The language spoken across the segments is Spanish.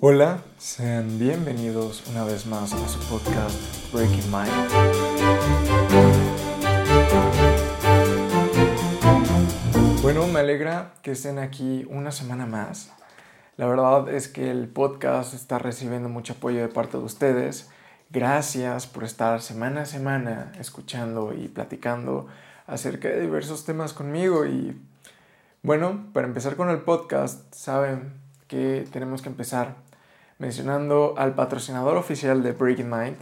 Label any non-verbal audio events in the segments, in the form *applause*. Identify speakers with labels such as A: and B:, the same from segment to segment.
A: Hola, sean bienvenidos una vez más a su podcast Breaking Mind. Bueno, me alegra que estén aquí una semana más. La verdad es que el podcast está recibiendo mucho apoyo de parte de ustedes. Gracias por estar semana a semana escuchando y platicando acerca de diversos temas conmigo. Y bueno, para empezar con el podcast, saben que tenemos que empezar mencionando al patrocinador oficial de Breaking Mind,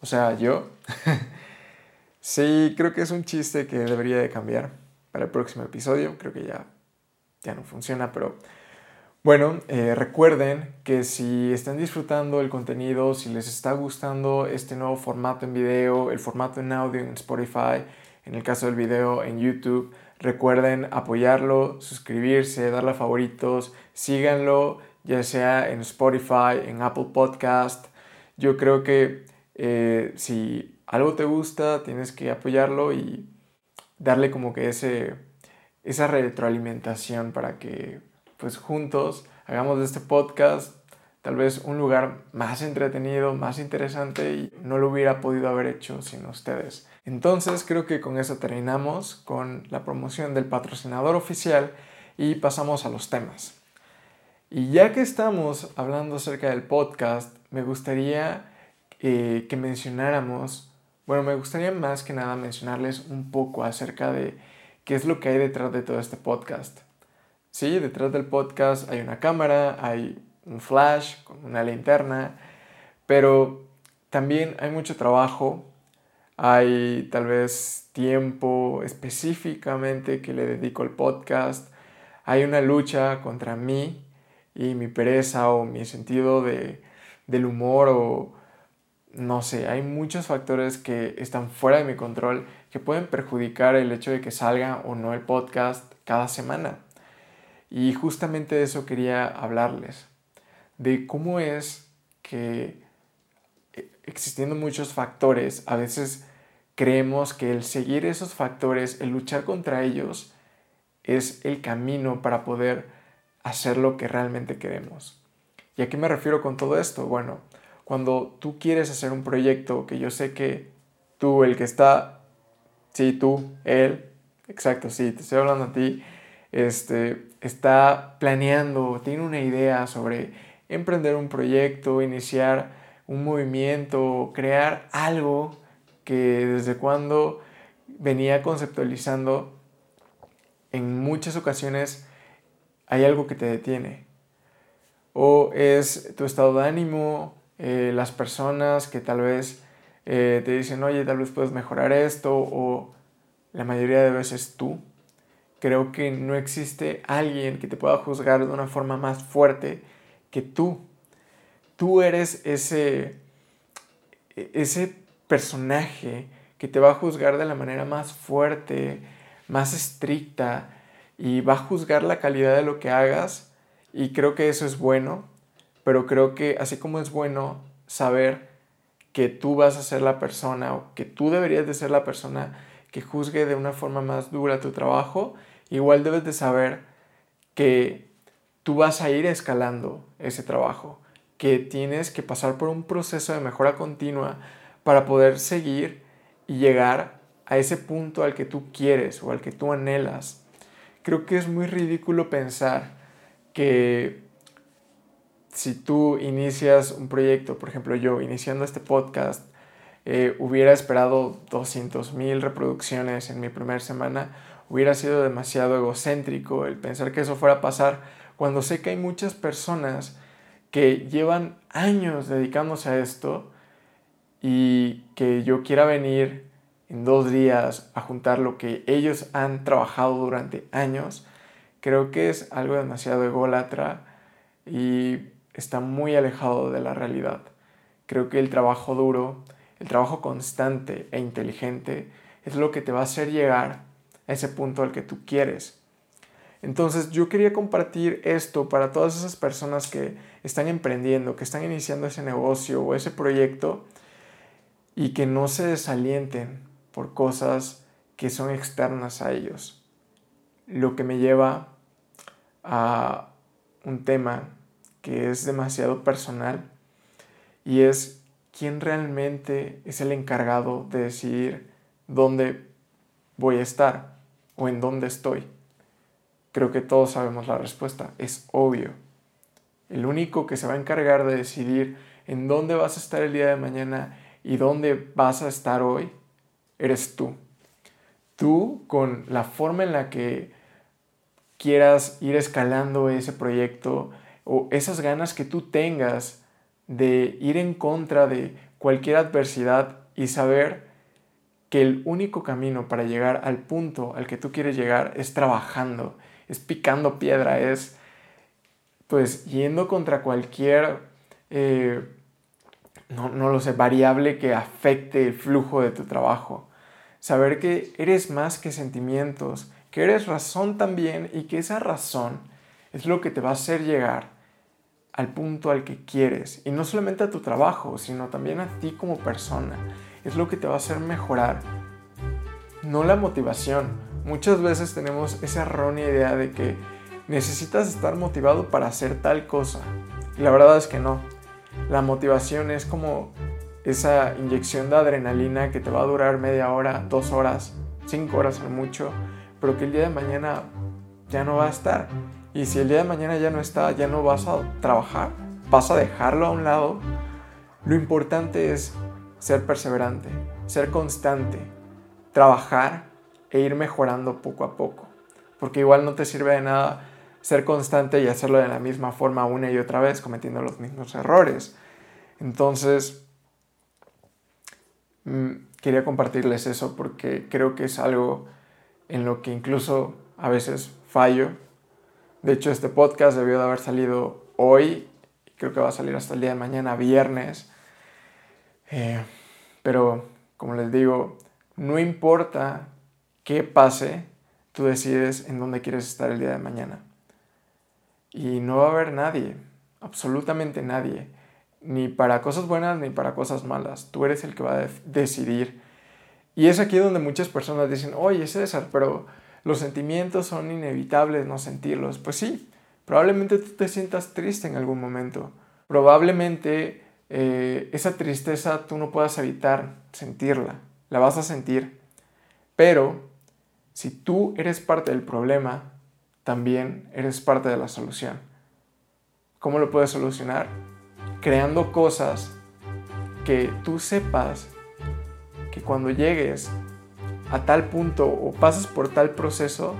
A: o sea, yo. *laughs* sí, creo que es un chiste que debería de cambiar para el próximo episodio. Creo que ya, ya no funciona, pero bueno, eh, recuerden que si están disfrutando el contenido, si les está gustando este nuevo formato en video, el formato en audio en Spotify, en el caso del video en YouTube, recuerden apoyarlo, suscribirse, darle a favoritos, síganlo ya sea en Spotify, en Apple Podcast. Yo creo que eh, si algo te gusta, tienes que apoyarlo y darle como que ese, esa retroalimentación para que pues juntos hagamos de este podcast tal vez un lugar más entretenido, más interesante y no lo hubiera podido haber hecho sin ustedes. Entonces creo que con eso terminamos con la promoción del patrocinador oficial y pasamos a los temas. Y ya que estamos hablando acerca del podcast, me gustaría eh, que mencionáramos, bueno, me gustaría más que nada mencionarles un poco acerca de qué es lo que hay detrás de todo este podcast. Sí, detrás del podcast hay una cámara, hay un flash con una linterna, pero también hay mucho trabajo, hay tal vez tiempo específicamente que le dedico al podcast, hay una lucha contra mí y mi pereza o mi sentido de, del humor o no sé, hay muchos factores que están fuera de mi control que pueden perjudicar el hecho de que salga o no el podcast cada semana. Y justamente de eso quería hablarles, de cómo es que eh, existiendo muchos factores, a veces creemos que el seguir esos factores, el luchar contra ellos, es el camino para poder hacer lo que realmente queremos. ¿Y a qué me refiero con todo esto? Bueno, cuando tú quieres hacer un proyecto que yo sé que tú, el que está, sí, tú, él, exacto, sí, te estoy hablando a ti, este, está planeando, tiene una idea sobre emprender un proyecto, iniciar un movimiento, crear algo que desde cuando venía conceptualizando en muchas ocasiones hay algo que te detiene. O es tu estado de ánimo, eh, las personas que tal vez eh, te dicen, oye, tal vez puedes mejorar esto, o la mayoría de veces tú. Creo que no existe alguien que te pueda juzgar de una forma más fuerte que tú. Tú eres ese, ese personaje que te va a juzgar de la manera más fuerte, más estricta, y va a juzgar la calidad de lo que hagas y creo que eso es bueno, pero creo que así como es bueno saber que tú vas a ser la persona o que tú deberías de ser la persona que juzgue de una forma más dura tu trabajo, igual debes de saber que tú vas a ir escalando ese trabajo, que tienes que pasar por un proceso de mejora continua para poder seguir y llegar a ese punto al que tú quieres o al que tú anhelas creo que es muy ridículo pensar que si tú inicias un proyecto, por ejemplo yo iniciando este podcast, eh, hubiera esperado 200 mil reproducciones en mi primera semana, hubiera sido demasiado egocéntrico el pensar que eso fuera a pasar cuando sé que hay muchas personas que llevan años dedicándose a esto y que yo quiera venir en dos días a juntar lo que ellos han trabajado durante años, creo que es algo demasiado ególatra y está muy alejado de la realidad. Creo que el trabajo duro, el trabajo constante e inteligente es lo que te va a hacer llegar a ese punto al que tú quieres. Entonces yo quería compartir esto para todas esas personas que están emprendiendo, que están iniciando ese negocio o ese proyecto y que no se desalienten por cosas que son externas a ellos. Lo que me lleva a un tema que es demasiado personal y es quién realmente es el encargado de decidir dónde voy a estar o en dónde estoy. Creo que todos sabemos la respuesta, es obvio. El único que se va a encargar de decidir en dónde vas a estar el día de mañana y dónde vas a estar hoy, eres tú. Tú con la forma en la que quieras ir escalando ese proyecto o esas ganas que tú tengas de ir en contra de cualquier adversidad y saber que el único camino para llegar al punto al que tú quieres llegar es trabajando, es picando piedra, es pues yendo contra cualquier, eh, no, no lo sé, variable que afecte el flujo de tu trabajo. Saber que eres más que sentimientos, que eres razón también y que esa razón es lo que te va a hacer llegar al punto al que quieres. Y no solamente a tu trabajo, sino también a ti como persona es lo que te va a hacer mejorar, no la motivación. Muchas veces tenemos esa errónea idea de que necesitas estar motivado para hacer tal cosa. Y la verdad es que no. La motivación es como esa inyección de adrenalina que te va a durar media hora, dos horas, cinco horas o mucho, pero que el día de mañana ya no va a estar. Y si el día de mañana ya no está, ya no vas a trabajar, vas a dejarlo a un lado. Lo importante es ser perseverante, ser constante, trabajar e ir mejorando poco a poco. Porque igual no te sirve de nada ser constante y hacerlo de la misma forma una y otra vez, cometiendo los mismos errores. Entonces, quería compartirles eso porque creo que es algo en lo que incluso a veces fallo. De hecho, este podcast debió de haber salido hoy, creo que va a salir hasta el día de mañana, viernes. Eh, pero, como les digo, no importa qué pase, tú decides en dónde quieres estar el día de mañana. Y no va a haber nadie, absolutamente nadie, ni para cosas buenas ni para cosas malas. Tú eres el que va a decidir. Y es aquí donde muchas personas dicen, oye César, pero los sentimientos son inevitables no sentirlos. Pues sí, probablemente tú te sientas triste en algún momento. Probablemente eh, esa tristeza tú no puedas evitar sentirla, la vas a sentir. Pero si tú eres parte del problema, también eres parte de la solución. ¿Cómo lo puedes solucionar? Creando cosas que tú sepas que cuando llegues a tal punto o pases por tal proceso,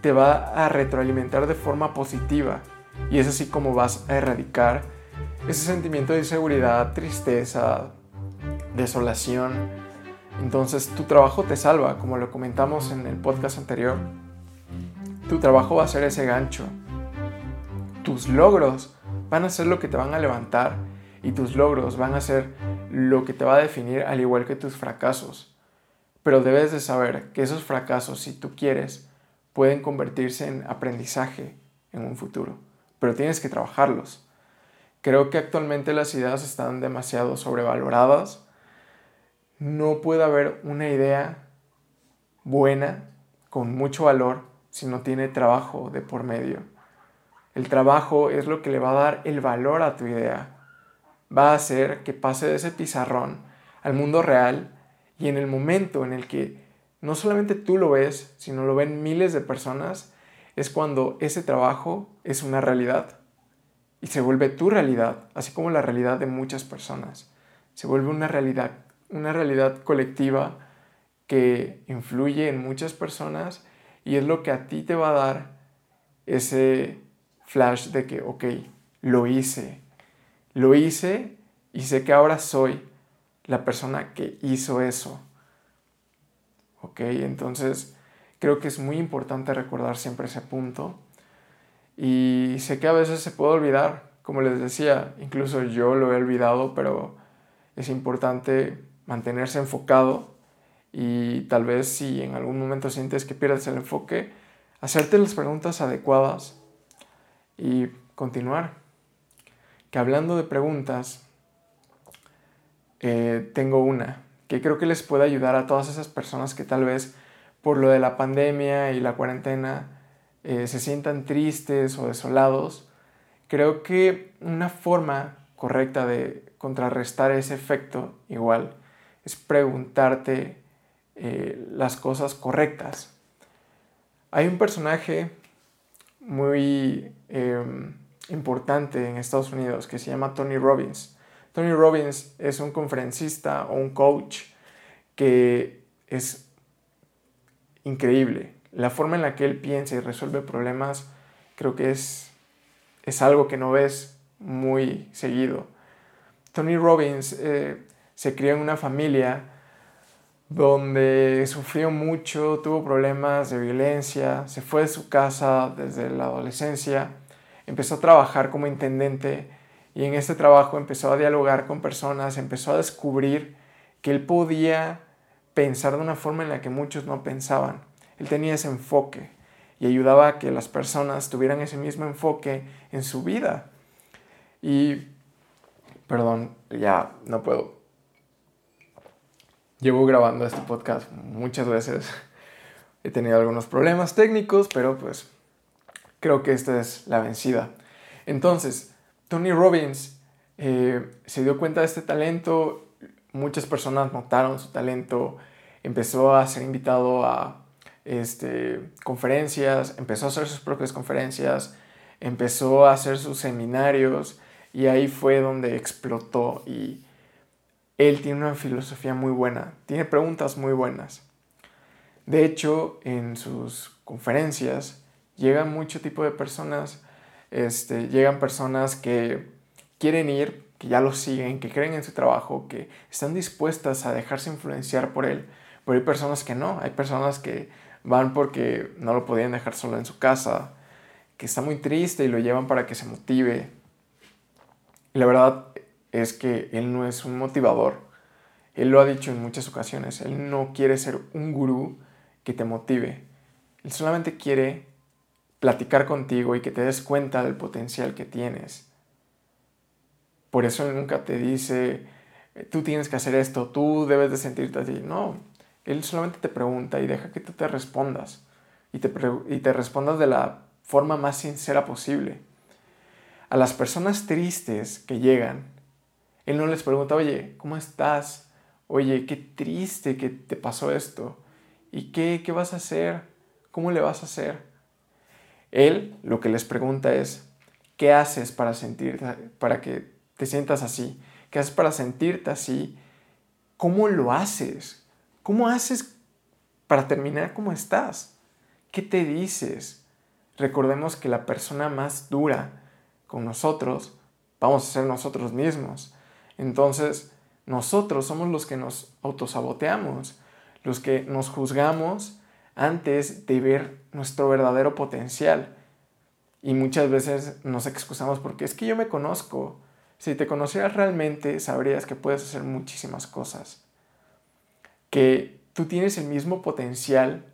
A: te va a retroalimentar de forma positiva. Y es así como vas a erradicar ese sentimiento de inseguridad, tristeza, desolación. Entonces tu trabajo te salva, como lo comentamos en el podcast anterior. Tu trabajo va a ser ese gancho. Tus logros van a ser lo que te van a levantar y tus logros van a ser lo que te va a definir al igual que tus fracasos. Pero debes de saber que esos fracasos, si tú quieres, pueden convertirse en aprendizaje en un futuro. Pero tienes que trabajarlos. Creo que actualmente las ideas están demasiado sobrevaloradas. No puede haber una idea buena, con mucho valor, si no tiene trabajo de por medio. El trabajo es lo que le va a dar el valor a tu idea. Va a hacer que pase de ese pizarrón al mundo real y en el momento en el que no solamente tú lo ves, sino lo ven miles de personas, es cuando ese trabajo es una realidad y se vuelve tu realidad, así como la realidad de muchas personas. Se vuelve una realidad, una realidad colectiva que influye en muchas personas y es lo que a ti te va a dar ese flash de que, ok, lo hice, lo hice y sé que ahora soy la persona que hizo eso. Ok, entonces creo que es muy importante recordar siempre ese punto y sé que a veces se puede olvidar, como les decía, incluso yo lo he olvidado, pero es importante mantenerse enfocado y tal vez si en algún momento sientes que pierdes el enfoque, hacerte las preguntas adecuadas y continuar. Que hablando de preguntas, eh, tengo una que creo que les puede ayudar a todas esas personas que tal vez por lo de la pandemia y la cuarentena eh, se sientan tristes o desolados, creo que una forma correcta de contrarrestar ese efecto igual es preguntarte eh, las cosas correctas. Hay un personaje muy em, importante en Estados Unidos que se llama Tony Robbins. Tony Robbins es un conferencista o un coach que es increíble. La forma en la que él piensa y resuelve problemas creo que es, es algo que no ves muy seguido. Tony Robbins eh, se crió en una familia donde sufrió mucho, tuvo problemas de violencia, se fue de su casa desde la adolescencia, empezó a trabajar como intendente y en este trabajo empezó a dialogar con personas, empezó a descubrir que él podía pensar de una forma en la que muchos no pensaban. Él tenía ese enfoque y ayudaba a que las personas tuvieran ese mismo enfoque en su vida. Y, perdón, ya no puedo Llevo grabando este podcast muchas veces. He tenido algunos problemas técnicos, pero pues creo que esta es la vencida. Entonces, Tony Robbins eh, se dio cuenta de este talento, muchas personas notaron su talento, empezó a ser invitado a este, conferencias, empezó a hacer sus propias conferencias, empezó a hacer sus seminarios y ahí fue donde explotó y él tiene una filosofía muy buena, tiene preguntas muy buenas. De hecho, en sus conferencias llegan mucho tipo de personas, este, llegan personas que quieren ir, que ya lo siguen, que creen en su trabajo, que están dispuestas a dejarse influenciar por él, pero hay personas que no, hay personas que van porque no lo podían dejar solo en su casa, que está muy triste y lo llevan para que se motive. Y la verdad, es que él no es un motivador. Él lo ha dicho en muchas ocasiones. Él no quiere ser un gurú que te motive. Él solamente quiere platicar contigo y que te des cuenta del potencial que tienes. Por eso él nunca te dice, tú tienes que hacer esto, tú debes de sentirte así. No, él solamente te pregunta y deja que tú te respondas. Y te, y te respondas de la forma más sincera posible. A las personas tristes que llegan él no les pregunta, oye, ¿cómo estás? Oye, qué triste que te pasó esto. ¿Y qué, qué vas a hacer? ¿Cómo le vas a hacer? Él lo que les pregunta es, ¿qué haces para sentir, para que te sientas así? ¿Qué haces para sentirte así? ¿Cómo lo haces? ¿Cómo haces para terminar como estás? ¿Qué te dices? Recordemos que la persona más dura con nosotros vamos a ser nosotros mismos. Entonces, nosotros somos los que nos autosaboteamos, los que nos juzgamos antes de ver nuestro verdadero potencial. Y muchas veces nos excusamos porque es que yo me conozco. Si te conocieras realmente, sabrías que puedes hacer muchísimas cosas. Que tú tienes el mismo potencial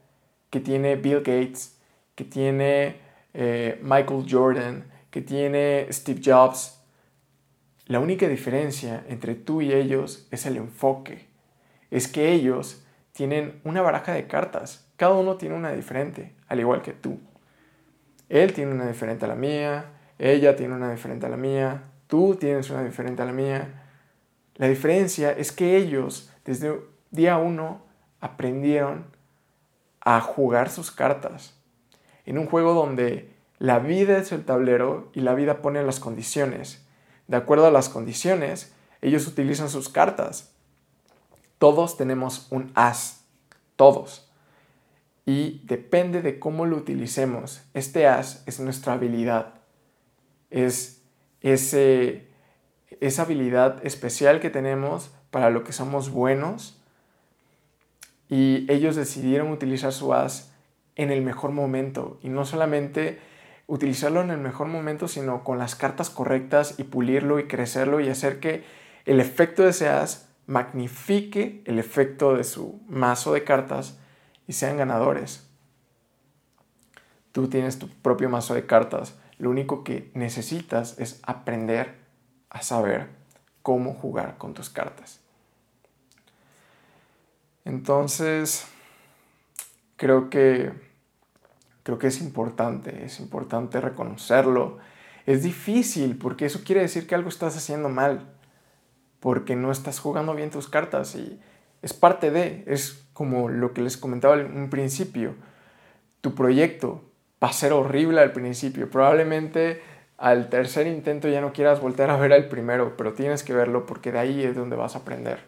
A: que tiene Bill Gates, que tiene eh, Michael Jordan, que tiene Steve Jobs, la única diferencia entre tú y ellos es el enfoque. Es que ellos tienen una baraja de cartas. Cada uno tiene una diferente, al igual que tú. Él tiene una diferente a la mía, ella tiene una diferente a la mía, tú tienes una diferente a la mía. La diferencia es que ellos desde día uno aprendieron a jugar sus cartas. En un juego donde la vida es el tablero y la vida pone las condiciones de acuerdo a las condiciones, ellos utilizan sus cartas. Todos tenemos un as, todos. Y depende de cómo lo utilicemos. Este as es nuestra habilidad. Es ese, esa habilidad especial que tenemos para lo que somos buenos. Y ellos decidieron utilizar su as en el mejor momento. Y no solamente utilizarlo en el mejor momento, sino con las cartas correctas y pulirlo y crecerlo y hacer que el efecto de ese as magnifique el efecto de su mazo de cartas y sean ganadores. Tú tienes tu propio mazo de cartas. Lo único que necesitas es aprender a saber cómo jugar con tus cartas. Entonces, creo que Creo que es importante, es importante reconocerlo, Es difícil porque eso quiere decir que algo estás haciendo mal, porque no estás jugando bien tus cartas y es parte de, es como lo que les comentaba en un principio. Tu proyecto va a ser horrible al principio, probablemente al tercer intento ya no quieras volver a ver al primero, pero tienes que verlo porque de ahí es donde vas a aprender.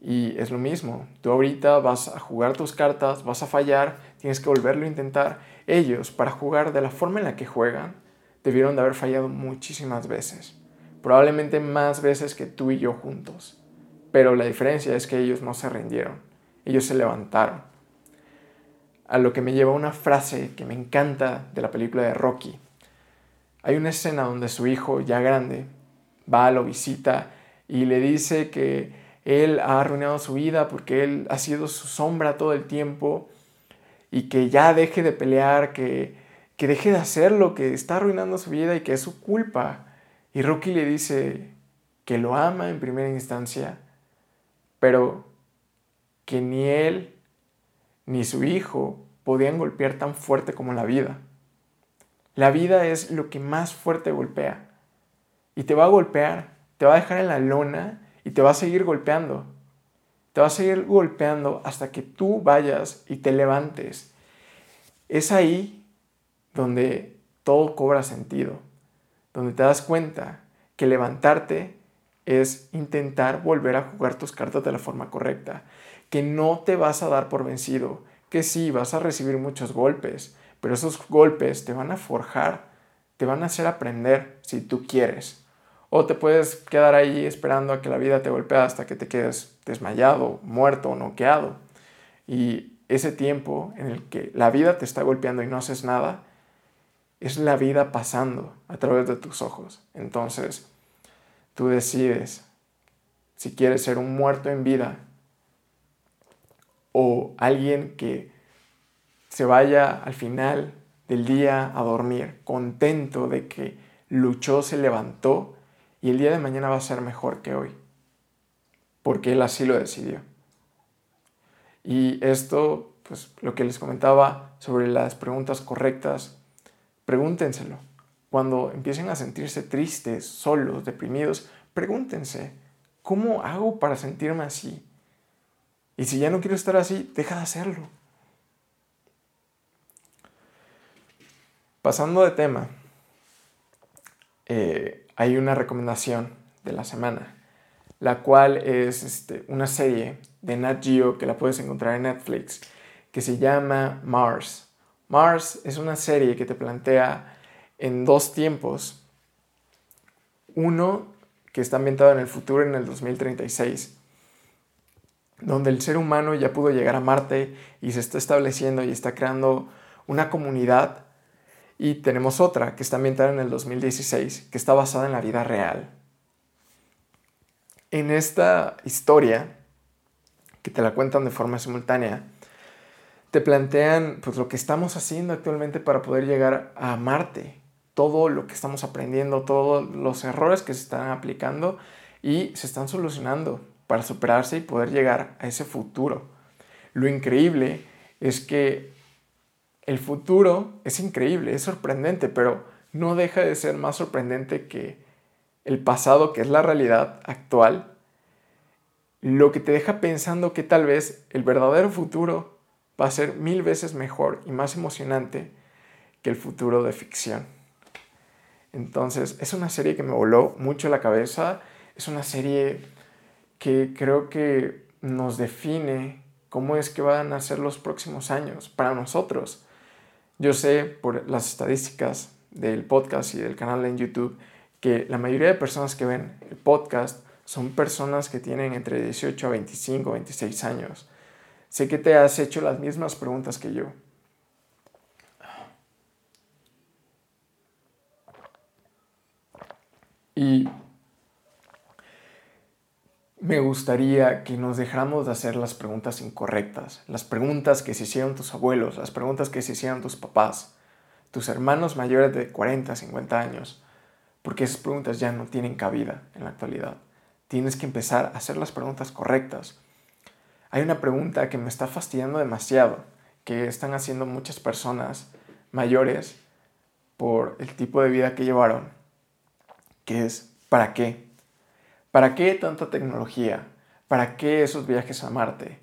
A: Y es lo mismo, tú ahorita vas a jugar tus cartas, vas a fallar, tienes que volverlo a intentar. Ellos, para jugar de la forma en la que juegan, debieron de haber fallado muchísimas veces. Probablemente más veces que tú y yo juntos. Pero la diferencia es que ellos no se rindieron, ellos se levantaron. A lo que me lleva una frase que me encanta de la película de Rocky. Hay una escena donde su hijo, ya grande, va, lo visita y le dice que él ha arruinado su vida porque él ha sido su sombra todo el tiempo y que ya deje de pelear, que, que deje de hacer lo que está arruinando su vida y que es su culpa. Y Rocky le dice que lo ama en primera instancia, pero que ni él ni su hijo podían golpear tan fuerte como la vida. La vida es lo que más fuerte golpea. Y te va a golpear, te va a dejar en la lona y te va a seguir golpeando. Te va a seguir golpeando hasta que tú vayas y te levantes. Es ahí donde todo cobra sentido, donde te das cuenta que levantarte es intentar volver a jugar tus cartas de la forma correcta, que no te vas a dar por vencido, que sí, vas a recibir muchos golpes, pero esos golpes te van a forjar, te van a hacer aprender si tú quieres. O te puedes quedar ahí esperando a que la vida te golpee hasta que te quedes desmayado, muerto o noqueado. Y ese tiempo en el que la vida te está golpeando y no haces nada, es la vida pasando a través de tus ojos. Entonces, tú decides si quieres ser un muerto en vida o alguien que se vaya al final del día a dormir contento de que luchó, se levantó y el día de mañana va a ser mejor que hoy, porque Él así lo decidió. Y esto, pues lo que les comentaba sobre las preguntas correctas, pregúntenselo. Cuando empiecen a sentirse tristes, solos, deprimidos, pregúntense, ¿cómo hago para sentirme así? Y si ya no quiero estar así, deja de hacerlo. Pasando de tema, eh, hay una recomendación de la semana, la cual es este, una serie de Nat Geo que la puedes encontrar en Netflix, que se llama Mars. Mars es una serie que te plantea en dos tiempos. Uno que está ambientado en el futuro, en el 2036, donde el ser humano ya pudo llegar a Marte y se está estableciendo y está creando una comunidad y tenemos otra que está ambientada en el 2016, que está basada en la vida real. En esta historia, que te la cuentan de forma simultánea, te plantean pues, lo que estamos haciendo actualmente para poder llegar a Marte, todo lo que estamos aprendiendo, todos los errores que se están aplicando y se están solucionando para superarse y poder llegar a ese futuro. Lo increíble es que el futuro es increíble, es sorprendente, pero no deja de ser más sorprendente que el pasado, que es la realidad actual, lo que te deja pensando que tal vez el verdadero futuro va a ser mil veces mejor y más emocionante que el futuro de ficción. Entonces, es una serie que me voló mucho la cabeza, es una serie que creo que nos define cómo es que van a ser los próximos años para nosotros. Yo sé por las estadísticas del podcast y del canal en YouTube que la mayoría de personas que ven el podcast son personas que tienen entre 18 a 25, 26 años. Sé que te has hecho las mismas preguntas que yo. Y me gustaría que nos dejáramos de hacer las preguntas incorrectas, las preguntas que se hicieron tus abuelos, las preguntas que se hicieron tus papás, tus hermanos mayores de 40, 50 años, porque esas preguntas ya no tienen cabida en la actualidad. Tienes que empezar a hacer las preguntas correctas. Hay una pregunta que me está fastidiando demasiado, que están haciendo muchas personas mayores por el tipo de vida que llevaron, que es ¿para qué? ¿Para qué tanta tecnología? ¿Para qué esos viajes a Marte?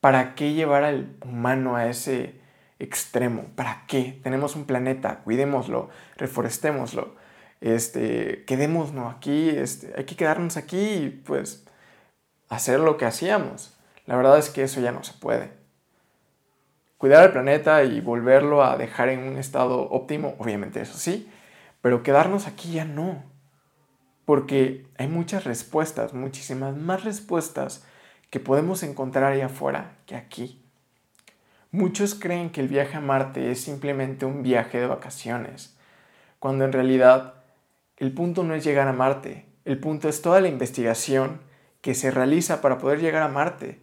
A: ¿Para qué llevar al humano a ese extremo? ¿Para qué? Tenemos un planeta, cuidémoslo, reforestémoslo, este, quedémonos aquí, este, hay que quedarnos aquí y pues hacer lo que hacíamos. La verdad es que eso ya no se puede cuidar al planeta y volverlo a dejar en un estado óptimo, obviamente eso sí, pero quedarnos aquí ya no. Porque hay muchas respuestas, muchísimas más respuestas que podemos encontrar ahí afuera que aquí. Muchos creen que el viaje a Marte es simplemente un viaje de vacaciones, cuando en realidad el punto no es llegar a Marte, el punto es toda la investigación que se realiza para poder llegar a Marte,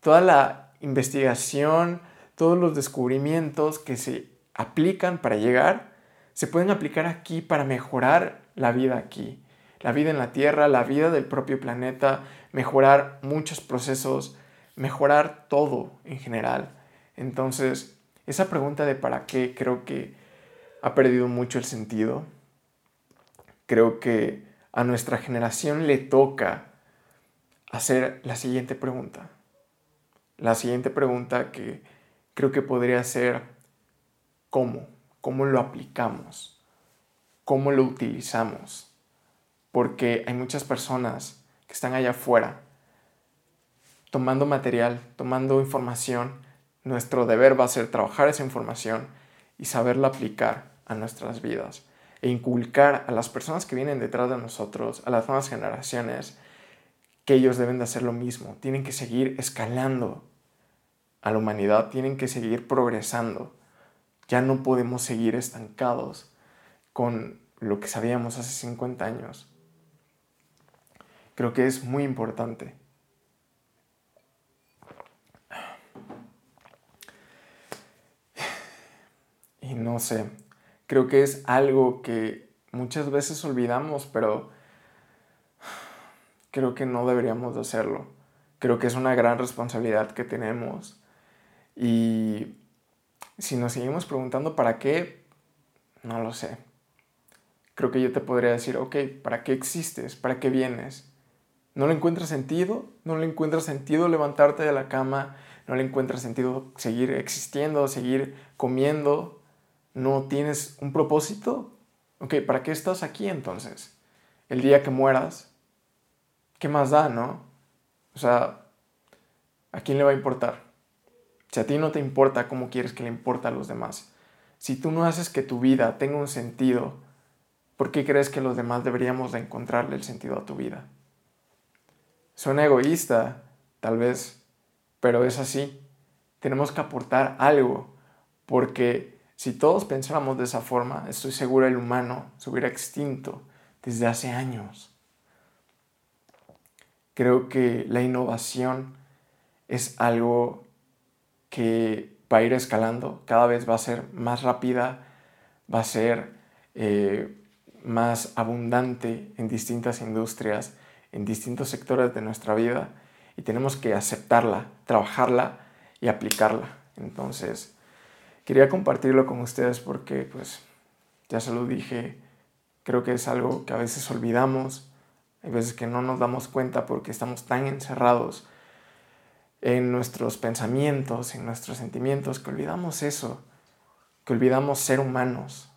A: toda la investigación, todos los descubrimientos que se aplican para llegar, se pueden aplicar aquí para mejorar la vida aquí, la vida en la Tierra, la vida del propio planeta, mejorar muchos procesos, mejorar todo en general. Entonces, esa pregunta de para qué creo que ha perdido mucho el sentido. Creo que a nuestra generación le toca hacer la siguiente pregunta. La siguiente pregunta que creo que podría ser cómo, cómo lo aplicamos, cómo lo utilizamos. Porque hay muchas personas que están allá afuera tomando material, tomando información. Nuestro deber va a ser trabajar esa información y saberla aplicar a nuestras vidas e inculcar a las personas que vienen detrás de nosotros, a las nuevas generaciones, que ellos deben de hacer lo mismo, tienen que seguir escalando a la humanidad tienen que seguir progresando. Ya no podemos seguir estancados con lo que sabíamos hace 50 años. Creo que es muy importante. Y no sé, creo que es algo que muchas veces olvidamos, pero creo que no deberíamos de hacerlo. Creo que es una gran responsabilidad que tenemos y si nos seguimos preguntando para qué, no lo sé. Creo que yo te podría decir, ok, ¿para qué existes? ¿Para qué vienes? ¿No le encuentras sentido? ¿No le encuentras sentido levantarte de la cama? ¿No le encuentras sentido seguir existiendo, seguir comiendo? ¿No tienes un propósito? Ok, ¿para qué estás aquí entonces? El día que mueras, ¿qué más da, no? O sea, ¿a quién le va a importar? Si a ti no te importa, ¿cómo quieres que le importe a los demás? Si tú no haces que tu vida tenga un sentido, ¿por qué crees que los demás deberíamos de encontrarle el sentido a tu vida? Suena egoísta, tal vez, pero es así. Tenemos que aportar algo, porque si todos pensáramos de esa forma, estoy seguro el humano se hubiera extinto desde hace años. Creo que la innovación es algo que va a ir escalando, cada vez va a ser más rápida, va a ser eh, más abundante en distintas industrias, en distintos sectores de nuestra vida y tenemos que aceptarla, trabajarla y aplicarla. Entonces, quería compartirlo con ustedes porque, pues, ya se lo dije, creo que es algo que a veces olvidamos, hay veces que no nos damos cuenta porque estamos tan encerrados en nuestros pensamientos, en nuestros sentimientos, que olvidamos eso, que olvidamos ser humanos.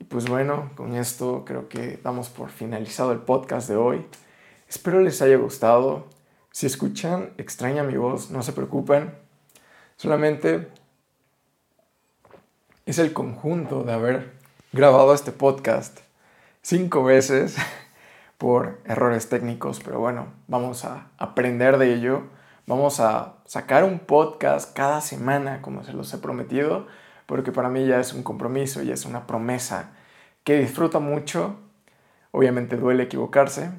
A: Y pues bueno, con esto creo que damos por finalizado el podcast de hoy. Espero les haya gustado. Si escuchan extraña mi voz, no se preocupen. Solamente es el conjunto de haber grabado este podcast cinco veces *laughs* por errores técnicos, pero bueno, vamos a aprender de ello. Vamos a sacar un podcast cada semana, como se los he prometido, porque para mí ya es un compromiso y es una promesa que disfruto mucho. Obviamente duele equivocarse,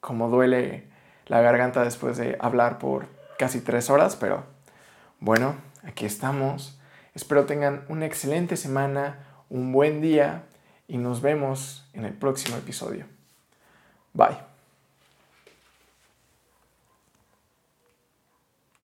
A: como duele la garganta después de hablar por casi tres horas, pero bueno, aquí estamos. Espero tengan una excelente semana, un buen día y nos vemos en el próximo episodio. Bye.